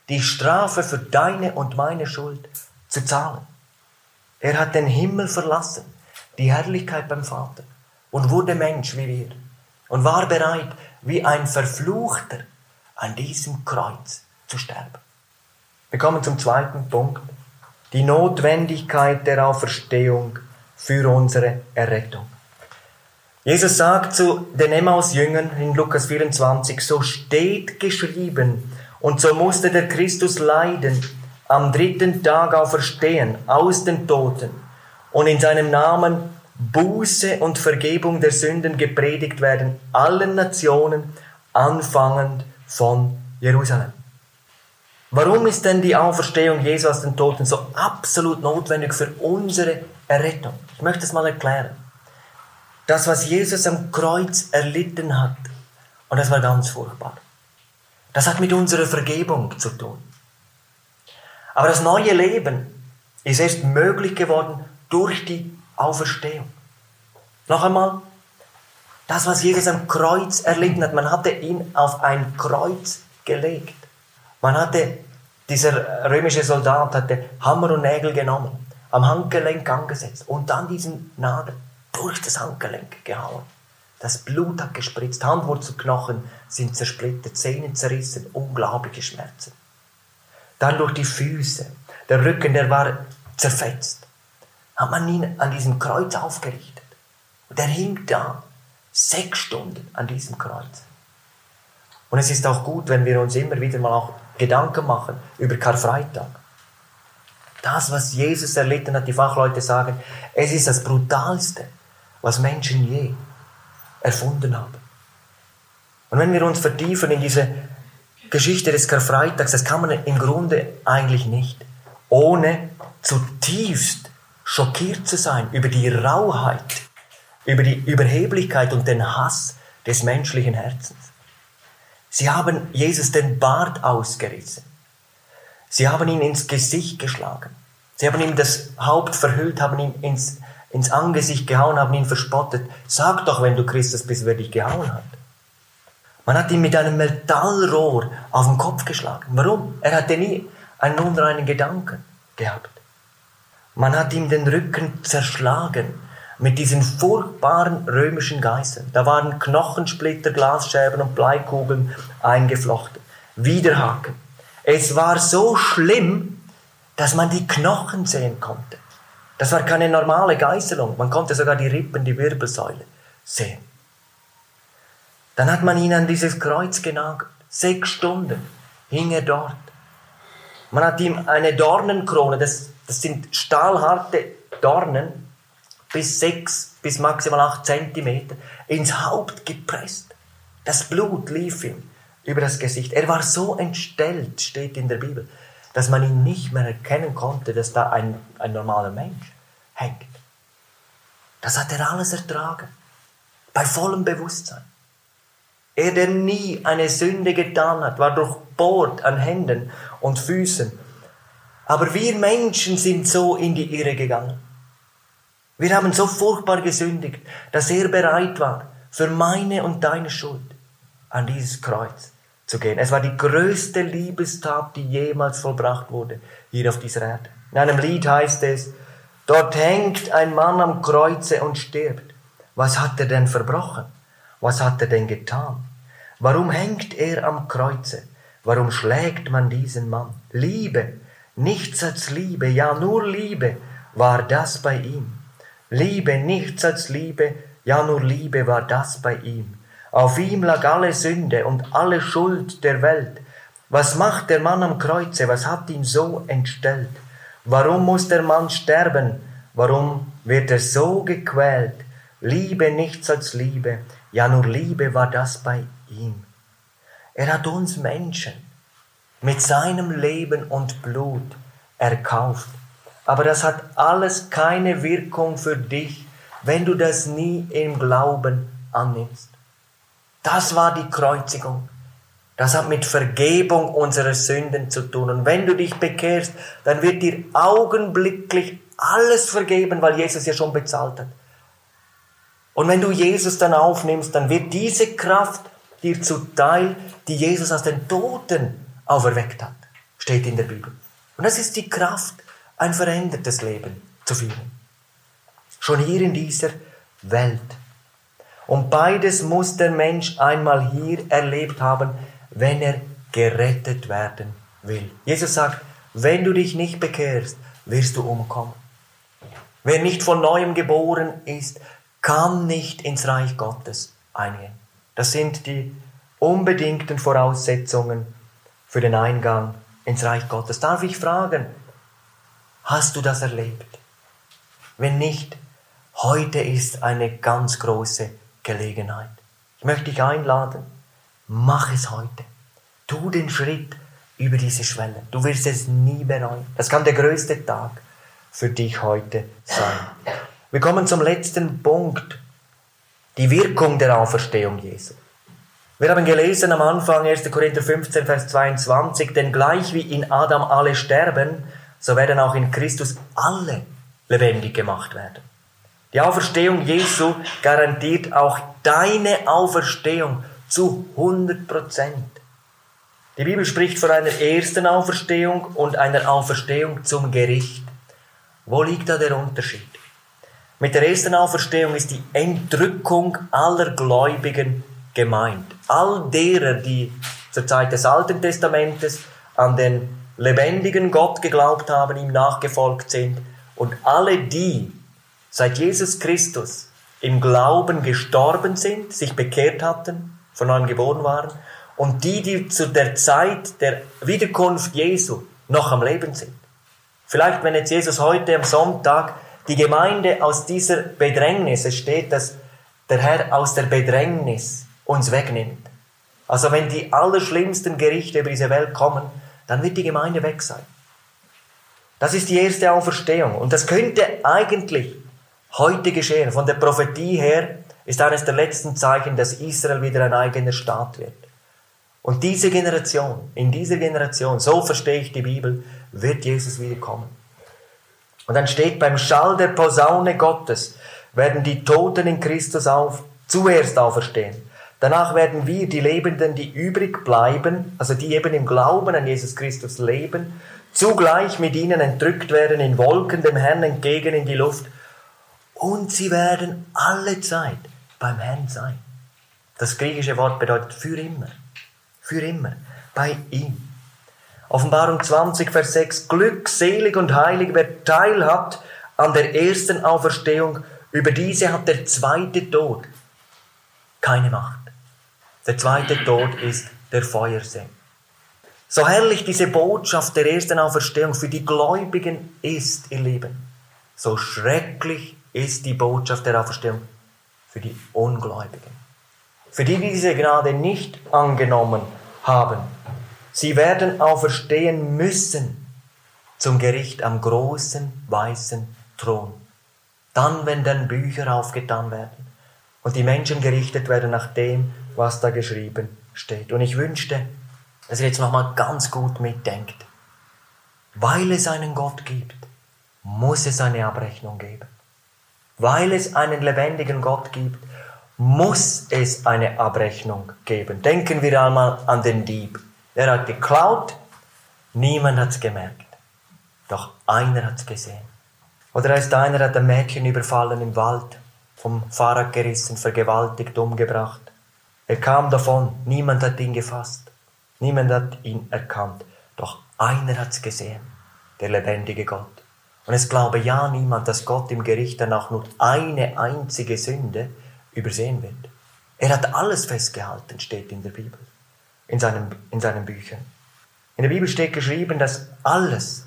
die Strafe für deine und meine Schuld zu zahlen. Er hat den Himmel verlassen, die Herrlichkeit beim Vater und wurde Mensch wie wir und war bereit, wie ein Verfluchter an diesem Kreuz zu sterben. Wir kommen zum zweiten Punkt. Die Notwendigkeit der Auferstehung für unsere Errettung. Jesus sagt zu den Emmaus-Jüngern in Lukas 24, so steht geschrieben, und so musste der Christus leiden, am dritten Tag auferstehen aus den Toten und in seinem Namen Buße und Vergebung der Sünden gepredigt werden, allen Nationen, anfangend von Jerusalem. Warum ist denn die Auferstehung Jesu aus den Toten so absolut notwendig für unsere Errettung? Ich möchte es mal erklären. Das, was Jesus am Kreuz erlitten hat, und das war ganz furchtbar, das hat mit unserer Vergebung zu tun. Aber das neue Leben ist erst möglich geworden durch die Auferstehung. Noch einmal, das, was Jesus am Kreuz erlitten hat, man hatte ihn auf ein Kreuz gelegt. Man hatte, dieser römische Soldat hatte Hammer und Nägel genommen, am Handgelenk angesetzt und dann diesen Nagel durch das Handgelenk gehauen. Das Blut hat gespritzt, Handwurzelknochen sind zersplittert, Zähne zerrissen, unglaubliche Schmerzen. Dann durch die Füße, der Rücken, der war zerfetzt. Hat man ihn an diesem Kreuz aufgerichtet. Und er hing da sechs Stunden an diesem Kreuz. Und es ist auch gut, wenn wir uns immer wieder mal auch Gedanken machen über Karfreitag. Das, was Jesus erlitten hat, die Fachleute sagen, es ist das Brutalste, was Menschen je erfunden haben. Und wenn wir uns vertiefen in diese Geschichte des Karfreitags, das kann man im Grunde eigentlich nicht, ohne zutiefst schockiert zu sein über die Rauheit, über die Überheblichkeit und den Hass des menschlichen Herzens. Sie haben Jesus den Bart ausgerissen. Sie haben ihn ins Gesicht geschlagen. Sie haben ihm das Haupt verhüllt, haben ihn ins, ins Angesicht gehauen, haben ihn verspottet. Sag doch, wenn du Christus bist, wer dich gehauen hat. Man hat ihn mit einem Metallrohr auf den Kopf geschlagen. Warum? Er hatte nie einen unreinen Gedanken gehabt. Man hat ihm den Rücken zerschlagen mit diesen furchtbaren römischen Geistern. Da waren Knochensplitter, Glasscherben und Bleikugeln eingeflochten. Widerhaken. Es war so schlimm, dass man die Knochen sehen konnte. Das war keine normale Geißelung. Man konnte sogar die Rippen, die Wirbelsäule sehen. Dann hat man ihn an dieses Kreuz genagelt. Sechs Stunden hing er dort. Man hat ihm eine Dornenkrone, das, das sind stahlharte Dornen, bis sechs, bis maximal acht Zentimeter, ins Haupt gepresst. Das Blut lief ihm über das Gesicht. Er war so entstellt, steht in der Bibel, dass man ihn nicht mehr erkennen konnte, dass da ein, ein normaler Mensch hängt. Das hat er alles ertragen, bei vollem Bewusstsein. Er, der nie eine Sünde getan hat, war durchbohrt an Händen und Füßen. Aber wir Menschen sind so in die Irre gegangen. Wir haben so furchtbar gesündigt, dass er bereit war, für meine und deine Schuld an dieses Kreuz zu gehen. Es war die größte Liebestat, die jemals vollbracht wurde hier auf dieser Erde. In einem Lied heißt es, dort hängt ein Mann am Kreuze und stirbt. Was hat er denn verbrochen? Was hat er denn getan? Warum hängt er am Kreuze? Warum schlägt man diesen Mann? Liebe, nichts als Liebe, ja nur Liebe war das bei ihm. Liebe, nichts als Liebe, ja nur Liebe war das bei ihm. Auf ihm lag alle Sünde und alle Schuld der Welt. Was macht der Mann am Kreuze? Was hat ihn so entstellt? Warum muss der Mann sterben? Warum wird er so gequält? Liebe nichts als Liebe, ja nur Liebe war das bei ihm. Er hat uns Menschen mit seinem Leben und Blut erkauft. Aber das hat alles keine Wirkung für dich, wenn du das nie im Glauben annimmst. Das war die Kreuzigung. Das hat mit Vergebung unserer Sünden zu tun. Und wenn du dich bekehrst, dann wird dir augenblicklich alles vergeben, weil Jesus ja schon bezahlt hat. Und wenn du Jesus dann aufnimmst, dann wird diese Kraft dir zuteil, die Jesus aus den Toten auferweckt hat. Steht in der Bibel. Und das ist die Kraft, ein verändertes Leben zu führen. Schon hier in dieser Welt. Und beides muss der Mensch einmal hier erlebt haben, wenn er gerettet werden will. Jesus sagt, wenn du dich nicht bekehrst, wirst du umkommen. Wer nicht von neuem geboren ist, kann nicht ins Reich Gottes eingehen. Das sind die unbedingten Voraussetzungen für den Eingang ins Reich Gottes. Darf ich fragen, hast du das erlebt? Wenn nicht, heute ist eine ganz große Gelegenheit. Ich möchte dich einladen, mach es heute. Tu den Schritt über diese Schwelle. Du wirst es nie bereuen. Das kann der größte Tag für dich heute sein. Wir kommen zum letzten Punkt. Die Wirkung der Auferstehung Jesu. Wir haben gelesen am Anfang 1. Korinther 15, Vers 22, denn gleich wie in Adam alle sterben, so werden auch in Christus alle lebendig gemacht werden. Die Auferstehung Jesu garantiert auch deine Auferstehung zu 100 Prozent. Die Bibel spricht von einer ersten Auferstehung und einer Auferstehung zum Gericht. Wo liegt da der Unterschied? Mit der ersten Auferstehung ist die Entrückung aller Gläubigen gemeint. All derer, die zur Zeit des Alten Testamentes an den lebendigen Gott geglaubt haben, ihm nachgefolgt sind und alle die, seit Jesus Christus im Glauben gestorben sind, sich bekehrt hatten, von neuem geboren waren, und die, die zu der Zeit der Wiederkunft Jesu noch am Leben sind. Vielleicht, wenn jetzt Jesus heute am Sonntag die Gemeinde aus dieser Bedrängnis, es steht, dass der Herr aus der Bedrängnis uns wegnimmt. Also wenn die allerschlimmsten Gerichte über diese Welt kommen, dann wird die Gemeinde weg sein. Das ist die erste Auferstehung. Und das könnte eigentlich heute geschehen. Von der Prophetie her ist eines der letzten Zeichen, dass Israel wieder ein eigener Staat wird. Und diese Generation, in dieser Generation, so verstehe ich die Bibel, wird Jesus wiederkommen. Und dann steht beim Schall der Posaune Gottes werden die Toten in Christus auf, zuerst auferstehen. Danach werden wir, die Lebenden, die übrig bleiben, also die eben im Glauben an Jesus Christus leben, zugleich mit ihnen entrückt werden in Wolken dem Herrn entgegen in die Luft und sie werden alle Zeit beim Herrn sein. Das griechische Wort bedeutet für immer. Für immer. Bei ihm. Offenbarung 20, Vers 6. Glückselig und heilig, wer Teil hat an der ersten Auferstehung, über diese hat der zweite Tod keine Macht. Der zweite Tod ist der Feuersee. So herrlich diese Botschaft der ersten Auferstehung für die Gläubigen ist, ihr Lieben, so schrecklich ist die Botschaft der Auferstehung für die Ungläubigen. Für die, die diese Gnade nicht angenommen haben. Sie werden auferstehen müssen zum Gericht am großen weißen Thron. Dann, wenn dann Bücher aufgetan werden und die Menschen gerichtet werden nach dem, was da geschrieben steht. Und ich wünschte, dass ihr jetzt nochmal ganz gut mitdenkt. Weil es einen Gott gibt, muss es eine Abrechnung geben. Weil es einen lebendigen Gott gibt, muss es eine Abrechnung geben. Denken wir einmal an den Dieb. Er hat geklaut, niemand hat es gemerkt. Doch einer hat es gesehen. Oder da ist einer, hat ein Mädchen überfallen im Wald, vom Fahrrad gerissen, vergewaltigt, umgebracht. Er kam davon, niemand hat ihn gefasst. Niemand hat ihn erkannt. Doch einer hat es gesehen, der lebendige Gott. Und es glaube ja niemand, dass Gott im Gericht dann auch nur eine einzige Sünde übersehen wird. Er hat alles festgehalten, steht in der Bibel, in seinen, in seinen Büchern. In der Bibel steht geschrieben, dass alles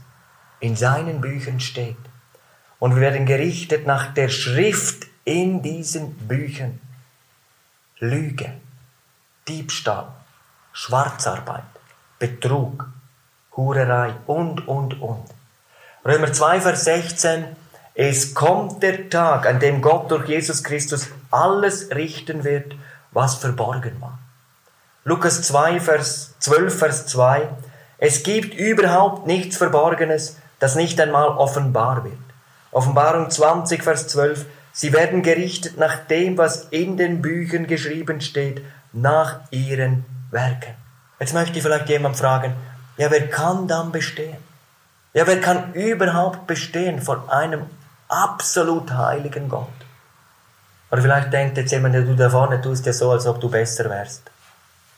in seinen Büchern steht. Und wir werden gerichtet nach der Schrift in diesen Büchern. Lüge, Diebstahl, Schwarzarbeit, Betrug, Hurerei und, und, und. Römer 2, Vers 16. Es kommt der Tag, an dem Gott durch Jesus Christus alles richten wird, was verborgen war. Lukas 2, Vers 12, Vers 2. Es gibt überhaupt nichts Verborgenes, das nicht einmal offenbar wird. Offenbarung 20, Vers 12. Sie werden gerichtet nach dem, was in den Büchern geschrieben steht, nach ihren Werken. Jetzt möchte ich vielleicht jemand fragen, ja, wer kann dann bestehen? Ja, wer kann überhaupt bestehen vor einem absolut heiligen Gott? Oder vielleicht denkt jetzt jemand, ja, du da vorne tust ja so, als ob du besser wärst.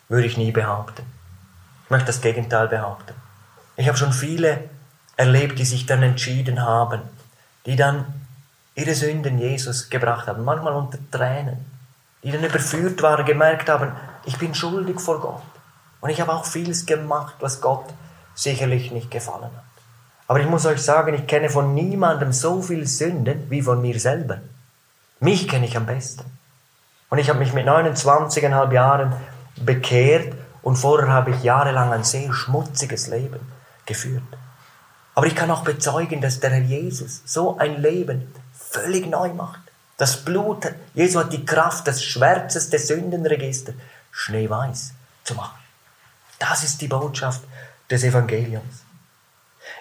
Würde ich nie behaupten. Ich möchte das Gegenteil behaupten. Ich habe schon viele erlebt, die sich dann entschieden haben, die dann ihre Sünden Jesus gebracht haben, manchmal unter Tränen, die dann überführt waren, gemerkt haben, ich bin schuldig vor Gott. Und ich habe auch vieles gemacht, was Gott sicherlich nicht gefallen hat. Aber ich muss euch sagen, ich kenne von niemandem so viel Sünden wie von mir selber. Mich kenne ich am besten. Und ich habe mich mit 29,5 Jahren bekehrt und vorher habe ich jahrelang ein sehr schmutziges Leben geführt. Aber ich kann auch bezeugen, dass der Herr Jesus so ein Leben völlig neu macht. Das Blut, Jesus hat die Kraft, das schwärzeste Sündenregister schneeweiß zu machen. Das ist die Botschaft des Evangeliums.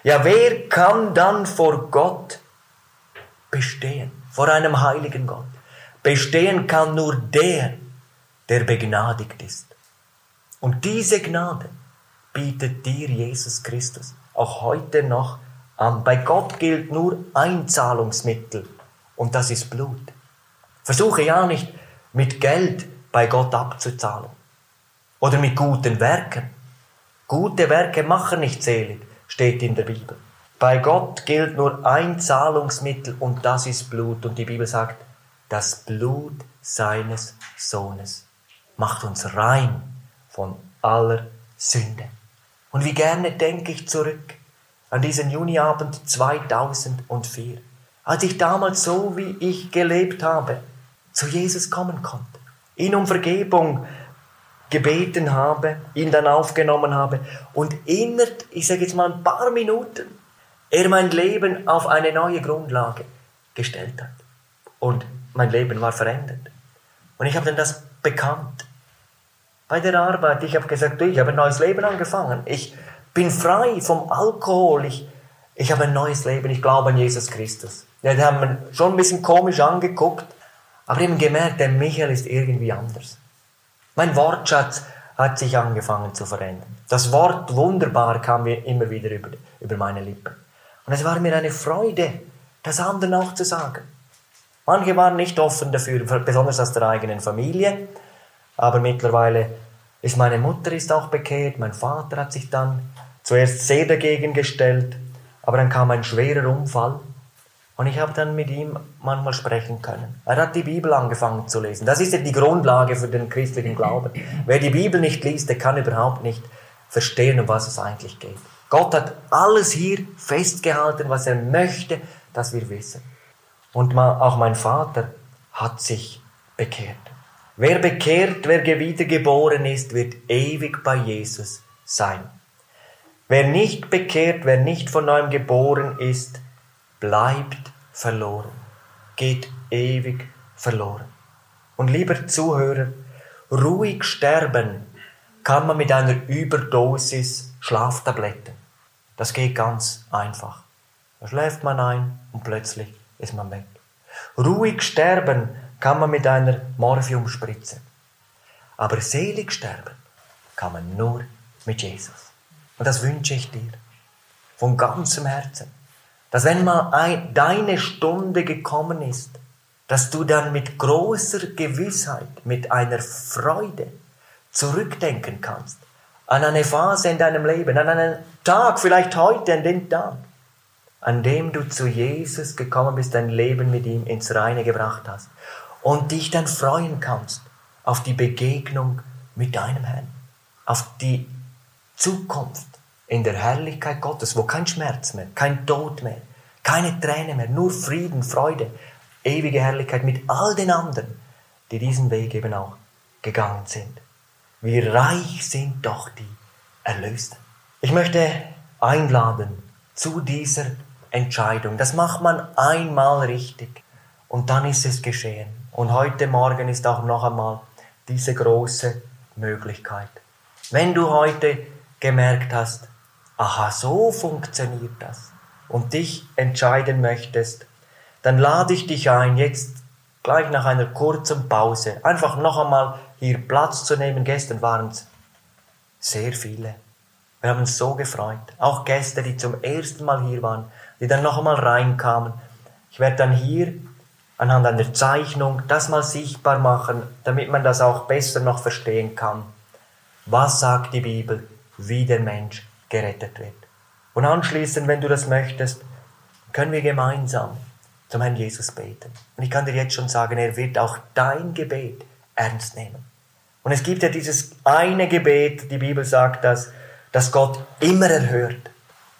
Ja, wer kann dann vor Gott bestehen? Vor einem heiligen Gott. Bestehen kann nur der, der begnadigt ist. Und diese Gnade bietet dir Jesus Christus auch heute noch an. Bei Gott gilt nur ein Zahlungsmittel und das ist Blut. Versuche ja nicht mit Geld bei Gott abzuzahlen oder mit guten Werken. Gute Werke machen nicht selig, steht in der Bibel. Bei Gott gilt nur ein Zahlungsmittel und das ist Blut. Und die Bibel sagt, das Blut seines Sohnes macht uns rein von aller Sünde. Und wie gerne denke ich zurück an diesen Juniabend 2004, als ich damals so wie ich gelebt habe, zu Jesus kommen konnte, ihn um Vergebung gebeten habe, ihn dann aufgenommen habe und innerhalb, ich sage jetzt mal ein paar Minuten, er mein Leben auf eine neue Grundlage gestellt hat. Und mein Leben war verändert. Und ich habe dann das bekannt bei der Arbeit. Ich habe gesagt, ich habe ein neues Leben angefangen. Ich bin frei vom Alkohol. Ich, ich habe ein neues Leben. Ich glaube an Jesus Christus. Die haben mich schon ein bisschen komisch angeguckt, aber eben gemerkt, der Michael ist irgendwie anders. Mein Wortschatz hat sich angefangen zu verändern. Das Wort wunderbar kam mir immer wieder über, über meine Lippen. Und es war mir eine Freude, das anderen auch zu sagen. Manche waren nicht offen dafür, besonders aus der eigenen Familie. Aber mittlerweile ist meine Mutter ist auch bekehrt, mein Vater hat sich dann zuerst sehr dagegen gestellt, aber dann kam ein schwerer Unfall Und ich habe dann mit ihm manchmal sprechen können. Er hat die Bibel angefangen zu lesen. Das ist ja die Grundlage für den christlichen Glauben. Wer die Bibel nicht liest, der kann überhaupt nicht verstehen, um was es eigentlich geht. Gott hat alles hier festgehalten, was er möchte, dass wir wissen. Und auch mein Vater hat sich bekehrt. Wer bekehrt, wer wiedergeboren ist, wird ewig bei Jesus sein. Wer nicht bekehrt, wer nicht von neuem geboren ist, bleibt verloren, geht ewig verloren. Und lieber Zuhörer, ruhig sterben kann man mit einer Überdosis Schlaftabletten. Das geht ganz einfach. Da schläft man ein und plötzlich ist man weg. Ruhig sterben kann man mit einer Morphiumspritze. Aber selig sterben kann man nur mit Jesus. Und das wünsche ich dir von ganzem Herzen. Dass wenn mal ein, deine Stunde gekommen ist, dass du dann mit großer Gewissheit, mit einer Freude zurückdenken kannst an eine Phase in deinem Leben, an einen Tag, vielleicht heute, an den Tag, an dem du zu Jesus gekommen bist, dein Leben mit ihm ins Reine gebracht hast und dich dann freuen kannst auf die Begegnung mit deinem Herrn, auf die Zukunft in der Herrlichkeit Gottes, wo kein Schmerz mehr, kein Tod mehr, keine Träne mehr, nur Frieden, Freude, ewige Herrlichkeit mit all den anderen, die diesen Weg eben auch gegangen sind. Wie reich sind doch die Erlösten. Ich möchte einladen zu dieser Entscheidung. Das macht man einmal richtig und dann ist es geschehen. Und heute Morgen ist auch noch einmal diese große Möglichkeit. Wenn du heute gemerkt hast, aha, so funktioniert das und dich entscheiden möchtest, dann lade ich dich ein, jetzt gleich nach einer kurzen Pause einfach noch einmal hier Platz zu nehmen. Gestern waren es sehr viele. Wir haben uns so gefreut. Auch Gäste, die zum ersten Mal hier waren, die dann noch einmal reinkamen. Ich werde dann hier anhand einer Zeichnung das mal sichtbar machen, damit man das auch besser noch verstehen kann. Was sagt die Bibel, wie der Mensch gerettet wird? Und anschließend, wenn du das möchtest, können wir gemeinsam zum Herrn Jesus beten. Und ich kann dir jetzt schon sagen, er wird auch dein Gebet ernst nehmen. Und es gibt ja dieses eine Gebet, die Bibel sagt das, dass Gott immer erhört,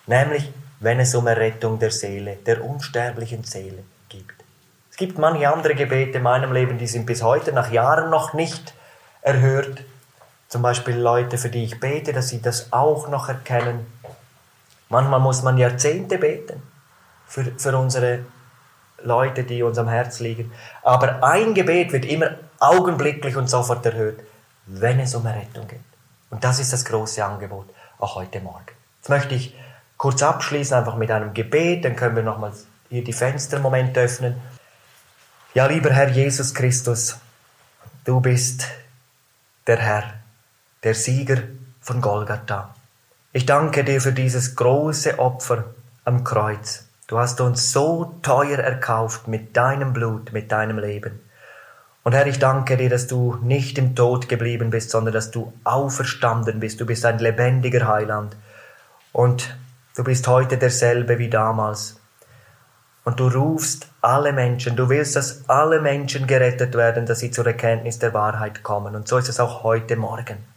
nämlich wenn es um Errettung der Seele, der unsterblichen Seele gibt. Es gibt manche andere Gebete in meinem Leben, die sind bis heute nach Jahren noch nicht erhört. Zum Beispiel Leute, für die ich bete, dass sie das auch noch erkennen. Manchmal muss man Jahrzehnte beten für, für unsere Leute, die uns am Herz liegen. Aber ein Gebet wird immer augenblicklich und sofort erhört, wenn es um Errettung geht. Und das ist das große Angebot, auch heute Morgen. Jetzt möchte ich kurz abschließen, einfach mit einem Gebet, dann können wir nochmals hier die Fenster im Moment öffnen. Ja, lieber Herr Jesus Christus, du bist der Herr, der Sieger von Golgatha. Ich danke dir für dieses große Opfer am Kreuz. Du hast uns so teuer erkauft mit deinem Blut, mit deinem Leben. Und Herr, ich danke dir, dass du nicht im Tod geblieben bist, sondern dass du auferstanden bist. Du bist ein lebendiger Heiland. Und du bist heute derselbe wie damals. Und du rufst alle Menschen, du willst, dass alle Menschen gerettet werden, dass sie zur Erkenntnis der Wahrheit kommen. Und so ist es auch heute Morgen.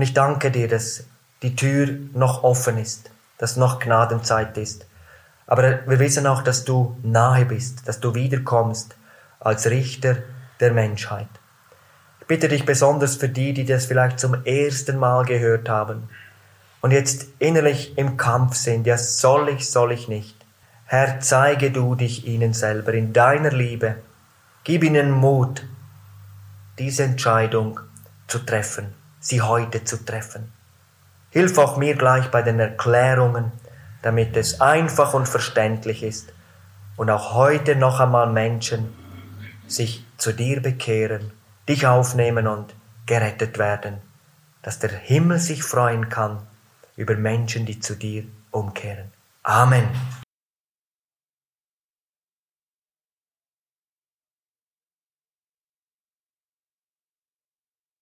Und ich danke dir, dass die Tür noch offen ist, dass noch Gnadenzeit ist. Aber wir wissen auch, dass du nahe bist, dass du wiederkommst als Richter der Menschheit. Ich bitte dich besonders für die, die das vielleicht zum ersten Mal gehört haben und jetzt innerlich im Kampf sind, ja soll ich, soll ich nicht. Herr, zeige du dich ihnen selber in deiner Liebe. Gib ihnen Mut, diese Entscheidung zu treffen, sie heute zu treffen. Hilf auch mir gleich bei den Erklärungen, damit es einfach und verständlich ist und auch heute noch einmal Menschen sich zu dir bekehren, dich aufnehmen und gerettet werden, dass der Himmel sich freuen kann über Menschen, die zu dir umkehren. Amen.